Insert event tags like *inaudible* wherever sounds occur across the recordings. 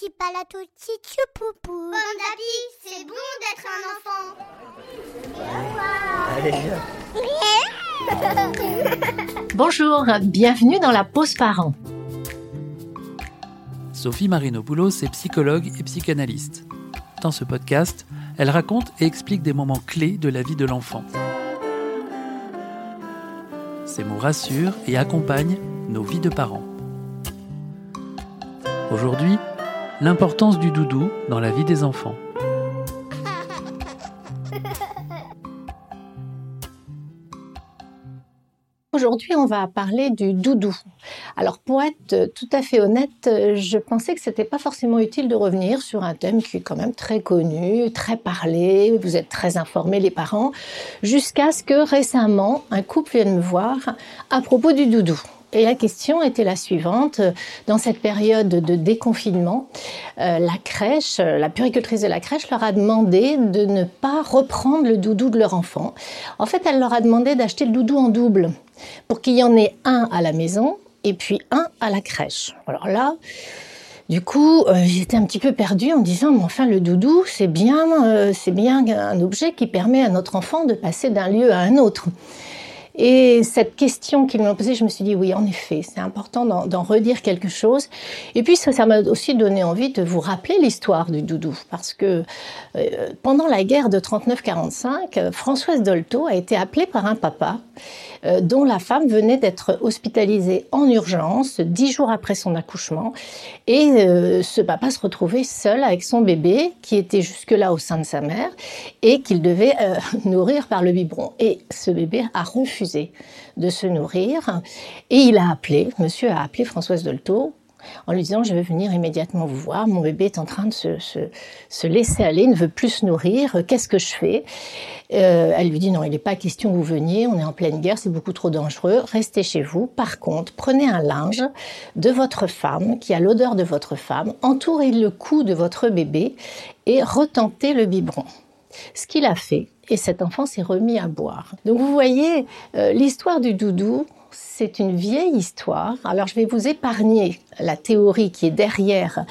petit palatotti poupou. Bon d'api, c'est bon d'être un enfant. Bonjour, bienvenue dans la pause parent. Sophie Marinopoulos est psychologue et psychanalyste. Dans ce podcast, elle raconte et explique des moments clés de la vie de l'enfant. Ces mots rassurent et accompagnent nos vies de parents. Aujourd'hui, l'importance du doudou dans la vie des enfants. Aujourd'hui, on va parler du doudou. Alors, pour être tout à fait honnête, je pensais que c'était pas forcément utile de revenir sur un thème qui est quand même très connu, très parlé. Vous êtes très informés, les parents, jusqu'à ce que récemment, un couple vienne me voir à propos du doudou. Et la question était la suivante. Dans cette période de déconfinement, euh, la crèche, la puricultrice de la crèche leur a demandé de ne pas reprendre le doudou de leur enfant. En fait, elle leur a demandé d'acheter le doudou en double pour qu'il y en ait un à la maison et puis un à la crèche. Alors là, du coup, euh, j'étais un petit peu perdue en disant, mais enfin, le doudou, c'est bien, euh, c'est bien un objet qui permet à notre enfant de passer d'un lieu à un autre. Et cette question qu'ils m'ont posée, je me suis dit oui, en effet, c'est important d'en redire quelque chose. Et puis ça, m'a aussi donné envie de vous rappeler l'histoire du doudou, parce que euh, pendant la guerre de 39-45, Françoise Dolto a été appelée par un papa euh, dont la femme venait d'être hospitalisée en urgence dix jours après son accouchement. Et euh, ce papa se retrouvait seul avec son bébé qui était jusque-là au sein de sa mère et qu'il devait *laughs* nourrir par le biberon. Et ce bébé a refusé de se nourrir. Et il a appelé, monsieur a appelé Françoise Dolto en lui disant je vais venir immédiatement vous voir, mon bébé est en train de se, laisser aller, ne veut plus se nourrir, qu'est-ce que je fais? Euh, Elle lui dit non, il n'est pas question que vous veniez, on est en pleine guerre, c'est beaucoup trop dangereux, restez chez vous. Par contre, prenez un linge de votre femme, qui a l'odeur de votre femme, entourez le cou de votre bébé et retentez le biberon. Ce qu'il a fait, et cet enfant s'est remis à boire. Donc vous voyez, euh, l'histoire du doudou, c'est une vieille histoire. Alors je vais vous épargner la théorie qui est derrière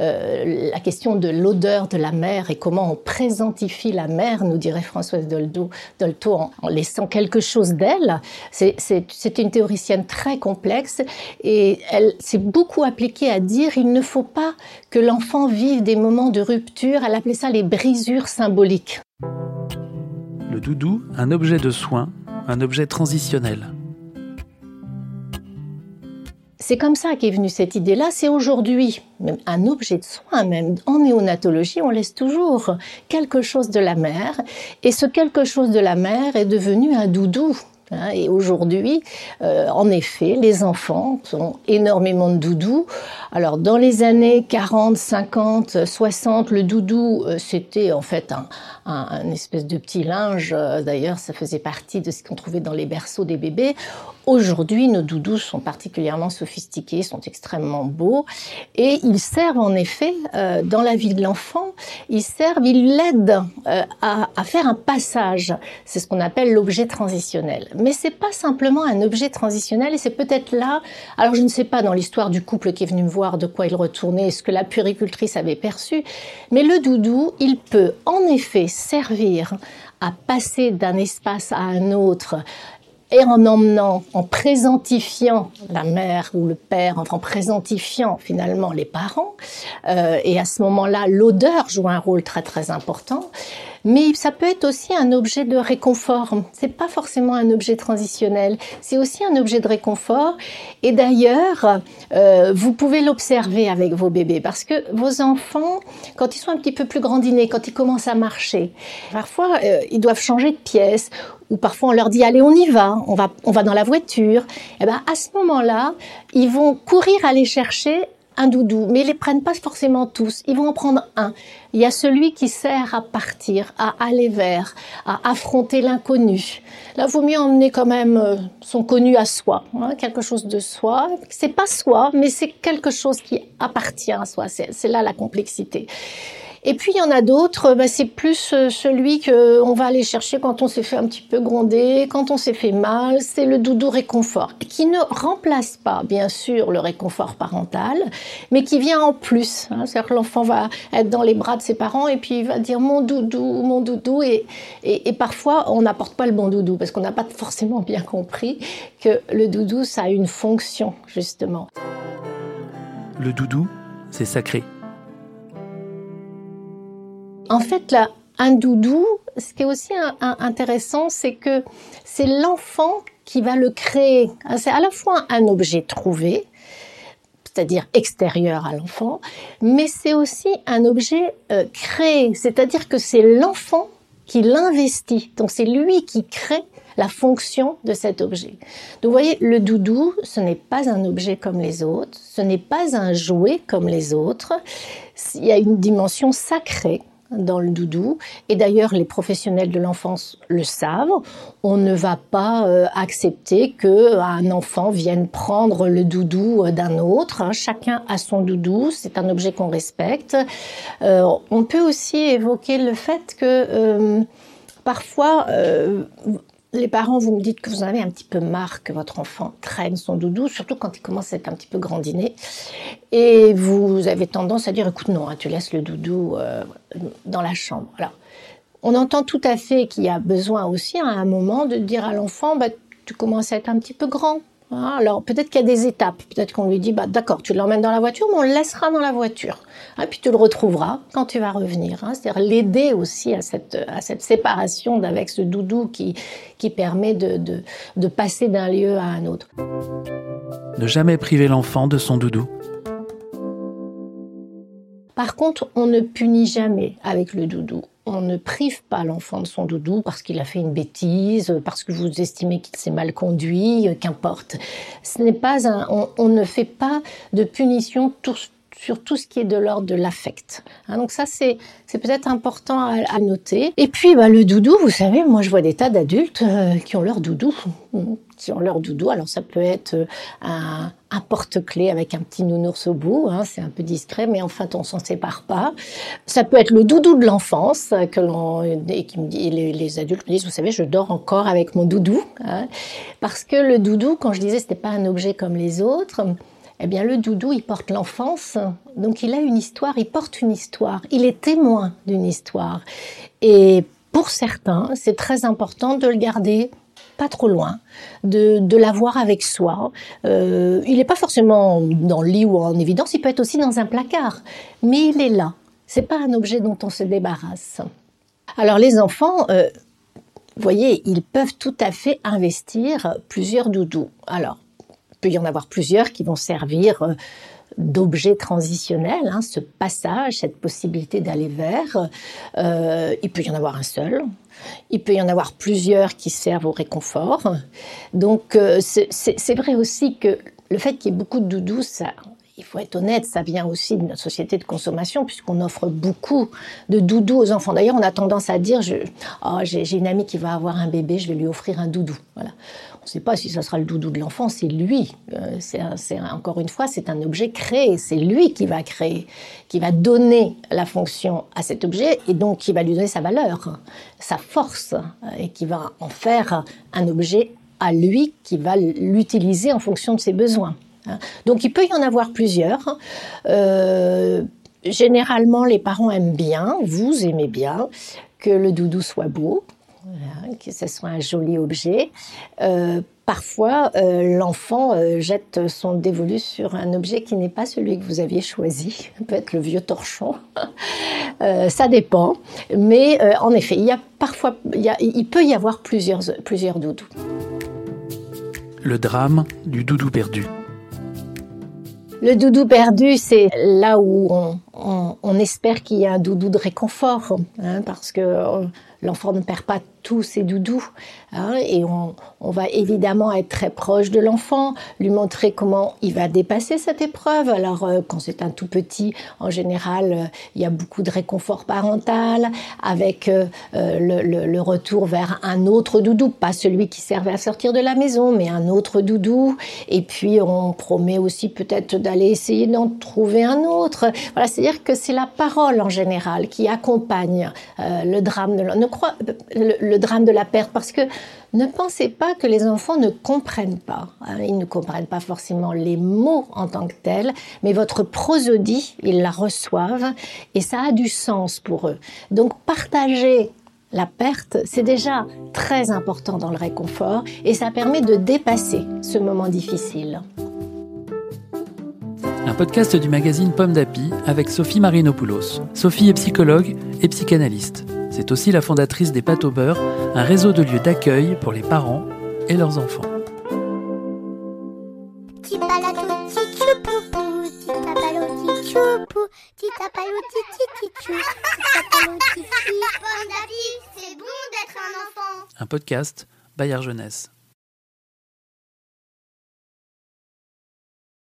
euh, la question de l'odeur de la mer et comment on présentifie la mer, nous dirait Françoise Dolto, Dolto en, en laissant quelque chose d'elle. C'est une théoricienne très complexe et elle s'est beaucoup appliquée à dire il ne faut pas que l'enfant vive des moments de rupture. Elle appelait ça les brisures symboliques le doudou un objet de soin, un objet transitionnel. C'est comme ça qu'est venue cette idée-là. C'est aujourd'hui un objet de soin, même en néonatologie, on laisse toujours quelque chose de la mère. Et ce quelque chose de la mère est devenu un doudou. Hein, et aujourd'hui, euh, en effet, les enfants ont énormément de doudous. Alors, dans les années 40, 50, 60, le doudou, euh, c'était en fait un, un, espèce de petit linge. Euh, d'ailleurs, ça faisait partie de ce qu'on trouvait dans les berceaux des bébés. Aujourd'hui, nos doudous sont particulièrement sophistiqués, sont extrêmement beaux, et ils servent en effet dans la vie de l'enfant. Ils servent, ils l'aident à, à faire un passage. C'est ce qu'on appelle l'objet transitionnel mais c'est pas simplement un objet transitionnel et c'est peut-être là, alors je ne sais pas dans l'histoire du couple qui est venu me voir de quoi il retournait, ce que la puricultrice avait perçu, mais le doudou, il peut en effet servir à passer d'un espace à un autre et en emmenant, en présentifiant la mère ou le père, en présentifiant finalement les parents, euh, et à ce moment-là, l'odeur joue un rôle très très important. Mais ça peut être aussi un objet de réconfort. C'est pas forcément un objet transitionnel. C'est aussi un objet de réconfort. Et d'ailleurs, euh, vous pouvez l'observer avec vos bébés parce que vos enfants, quand ils sont un petit peu plus grandinés, quand ils commencent à marcher, parfois euh, ils doivent changer de pièce ou parfois on leur dit allez on y va, on va, on va dans la voiture. Et eh ben à ce moment-là, ils vont courir aller chercher un doudou, mais ils les prennent pas forcément tous. Ils vont en prendre un. Il y a celui qui sert à partir, à aller vers, à affronter l'inconnu. Là, vaut mieux emmener quand même euh, son connu à soi, hein, quelque chose de soi. C'est pas soi, mais c'est quelque chose qui appartient à soi. C'est là la complexité. Et puis il y en a d'autres, bah, c'est plus euh, celui que on va aller chercher quand on s'est fait un petit peu gronder, quand on s'est fait mal, c'est le doudou réconfort, qui ne remplace pas bien sûr le réconfort parental, mais qui vient en plus. Hein. C'est-à-dire que l'enfant va être dans les bras de ses parents et puis il va dire mon doudou, mon doudou, et parfois on n'apporte pas le bon doudou parce qu'on n'a pas forcément bien compris que le doudou ça a une fonction justement. Le doudou, c'est sacré. En fait, un doudou, ce qui est aussi intéressant, c'est que c'est l'enfant qui va le créer. Hein, c'est à la fois un objet trouvé, c'est-à-dire extérieur à l'enfant, mais c'est aussi un objet euh, créé, c'est-à-dire que c'est l'enfant qui l'investit. Donc c'est lui qui crée la fonction de cet objet. Donc vous voyez, le doudou, ce n'est pas un objet comme les autres, ce n'est pas un jouet comme les autres. Il y a une dimension sacrée dans le doudou. Et d'ailleurs, les professionnels de l'enfance le savent. On ne va pas euh, accepter que un enfant vienne prendre le doudou euh, d'un autre. Hein. Chacun a son doudou. C'est un objet qu'on respecte. Euh, on peut aussi évoquer le fait que parfois les parents, vous me dites que vous en avez un petit peu marre que votre enfant traîne son doudou, surtout quand il commence à être un petit peu grandiné. Et vous avez tendance à dire, écoute, non, hein, tu laisses le doudou euh, dans la chambre. Alors, on entend tout à fait qu'il y a besoin aussi à un moment de dire à l'enfant, bah, tu commences à être un petit peu grand. Hein. alors peut-être qu'il y a des étapes. Peut-être qu'on lui dit, bah, d'accord, tu l'emmènes dans la voiture, mais on le laissera dans la voiture. Et puis tu le retrouveras quand tu vas revenir. Hein. C'est-à-dire l'aider aussi à cette, à cette séparation d'avec ce doudou qui, qui permet de, de, de passer d'un lieu à un autre. Ne jamais priver l'enfant de son doudou. Par contre, on ne punit jamais avec le doudou. On ne prive pas l'enfant de son doudou parce qu'il a fait une bêtise, parce que vous estimez qu'il s'est mal conduit, qu'importe. Ce n'est pas un, on, ne fait pas de punition sur tout ce qui est de l'ordre de l'affect. Hein, donc ça, c'est peut-être important à, noter. Et puis, bah, le doudou, vous savez, moi, je vois des tas d'adultes euh, qui ont leur doudou. Qui ont leur doudou. Alors, ça peut être euh, un, porte-clés avec un petit nounours au bout. Hein, c'est un peu discret, mais en fait, on s'en sépare pas. Ça peut être le doudou de l'enfance que l'on et les, adultes me disent, vous savez, je dors encore avec mon doudou, hein, parce que le doudou, quand je disais, c'était pas un objet comme les autres eh bien le doudou, il porte l'enfance, donc il a une histoire, il porte une histoire, il est témoin d'une histoire. Et pour certains, c'est très important de le garder pas trop loin, de, de l'avoir avec soi. Euh, il n'est pas forcément dans le lit ou en évidence, il peut être aussi dans un placard, mais il est là. C'est pas un objet dont on se débarrasse. Alors les enfants, euh, vous voyez, ils peuvent tout à fait investir plusieurs doudous. Alors, peut y en avoir plusieurs qui vont servir euh, d'objet transitionnel, hein, ce passage, cette possibilité d'aller vers. Euh, il peut y en avoir un seul. Il peut y en avoir plusieurs qui servent au réconfort. Donc euh, c'est vrai aussi que le fait qu'il y ait beaucoup de doudous, ça, il faut être honnête, ça vient aussi de notre société de consommation, puisqu'on offre beaucoup de doudous aux enfants. D'ailleurs, on a tendance à dire, oh, j'ai une amie qui va avoir un bébé, je vais lui offrir un doudou. Voilà. On ne sait pas si ça sera le doudou de l'enfant, c'est lui. Euh, c'est encore une fois, c'est un objet créé, c'est lui qui va créer, qui va donner la fonction à cet objet et donc qui va lui donner sa valeur, sa force, et qui va en faire un objet à lui qui va l'utiliser en fonction de ses besoins. Hein. Donc il peut y en avoir plusieurs. Euh, généralement, les parents aiment bien, vous aimez bien, que le doudou soit beau, que ce soit un joli objet. Euh, parfois, euh, l'enfant jette son dévolu sur un objet qui n'est pas celui que vous aviez choisi. *laughs* Peut-être le vieux torchon. *laughs* ça dépend. Mais en effet, il y a parfois, il peut y avoir plusieurs, plusieurs doudous. Le drame du doudou perdu. Le doudou perdu, c'est là où on, espère qu'il y a un doudou de réconfort, hein, parce que euh, l'enfant ne perd pas tous ses doudous. Hein, et on, va évidemment être très proche de l'enfant, lui montrer comment il va dépasser cette épreuve. Alors, euh, quand c'est un tout petit, en général, euh, il y a beaucoup de réconfort parental, avec euh, le, retour vers un autre doudou, pas celui qui servait à sortir de la maison, mais un autre doudou. Et puis, on promet aussi peut-être d'aller essayer d'en trouver un autre. Voilà, c'est-à-dire que c'est la parole en général qui accompagne le drame de le, le drame de la perte, parce que ne pensez pas que les enfants ne comprennent pas. Hein. Ils ne comprennent pas forcément les mots en tant que tels, mais votre prosodie, ils la reçoivent et ça a du sens pour eux. Donc partager la perte, c'est déjà très important dans le réconfort et ça permet de dépasser ce moment difficile. Un podcast du magazine Pomme d'Api avec Sophie Marinopoulos. Sophie est psychologue et psychanalyste. C'est aussi la fondatrice des Pâtes au beurre, un réseau de lieux d'accueil pour les parents et leurs enfants. Un podcast Bayard Jeunesse.